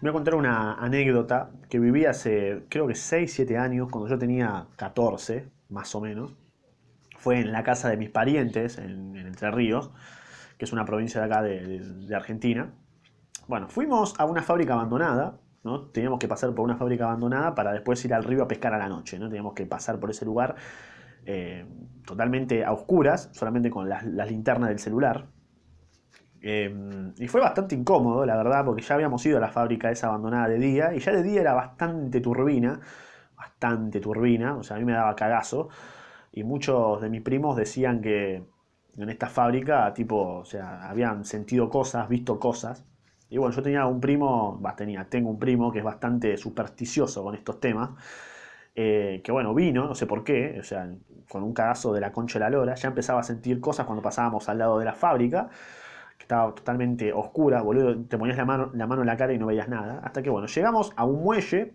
Voy a contar una anécdota que viví hace, creo que 6, 7 años, cuando yo tenía 14, más o menos. Fue en la casa de mis parientes, en, Entre Ríos, que es una provincia de acá de, Argentina. Bueno, fuimos a una fábrica abandonada, ¿no? Teníamos que pasar por una fábrica abandonada para después ir al río a pescar a la noche, ¿no? Teníamos que pasar por ese lugar eh, totalmente a oscuras, solamente con las, las linternas del celular, Em, y fue bastante incómodo, la verdad, porque ya habíamos ido a la fábrica esa abandonada de día, y ya de día era bastante turbina, bastante turbina, o sea, a mí me daba cagazo, y muchos de mis primos decían que en esta fábrica, tipo, o sea, habían sentido cosas, visto cosas, y bueno, yo tenía un primo, va, tenía, tengo un primo que es bastante supersticioso con estos temas, eh, que bueno, vino, no sé por qué, o sea, con un cagazo de la concha de la lora, ya empezaba a sentir cosas cuando pasábamos al lado de la fábrica, estaba totalmente oscura, boludo, te ponías la mano, la mano en la cara y no veías nada. Hasta que, bueno, llegamos a un muelle,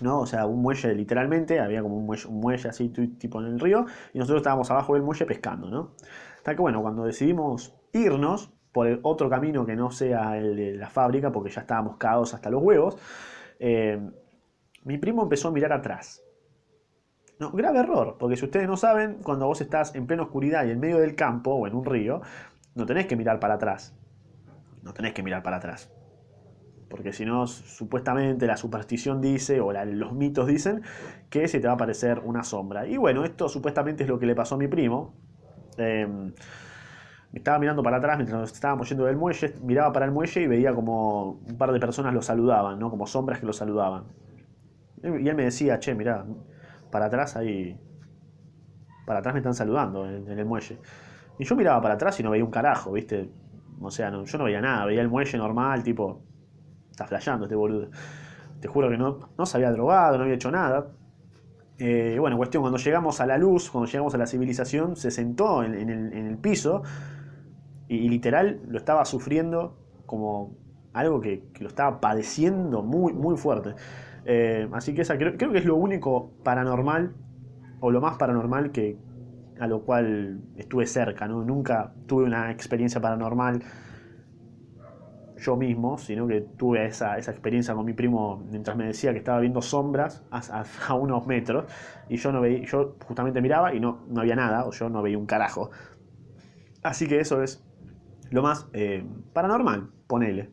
¿no? O sea, un muelle literalmente, había como un muelle, un muelle así, tipo en el río, y nosotros estábamos abajo del muelle pescando, ¿no? Hasta que, bueno, cuando decidimos irnos por el otro camino que no sea el de la fábrica, porque ya estábamos cagados hasta los huevos, eh, mi primo empezó a mirar atrás. No, grave error, porque si ustedes no saben, cuando vos estás en plena oscuridad y en medio del campo o en un río, no tenés que mirar para atrás. No tenés que mirar para atrás. Porque si no, supuestamente la superstición dice, o los mitos dicen, que se te va a aparecer una sombra. Y bueno, esto supuestamente es lo que le pasó a mi primo. Em, estaba mirando para atrás mientras nos estábamos yendo del muelle, miraba para el muelle y veía como un par de personas lo saludaban, ¿no? Como sombras que lo saludaban. Y él me decía, che, mirá, para atrás ahí. Para atrás me están saludando en el muelle. Y yo miraba para atrás y no veía un carajo, ¿viste? O sea, yo no veía nada, veía el muelle normal, tipo, está flasheando este boludo. Te juro que no, no se había drogado, no había hecho nada. Eh, bueno, cuestión, cuando llegamos a la luz, cuando llegamos a la civilización, se sentó en, el, piso y, literal lo estaba sufriendo como algo que, lo estaba padeciendo muy, muy fuerte. Eh, así que esa creo, creo que es lo único paranormal, o lo más paranormal que, a lo cual estuve cerca, ¿no? Nunca tuve una experiencia paranormal yo mismo, sino que tuve esa, experiencia con mi primo mientras me decía que estaba viendo sombras a, unos metros y yo no veía, yo justamente miraba y no, no había nada, o yo no veía un carajo. Así que eso es lo más eh, paranormal, ponele.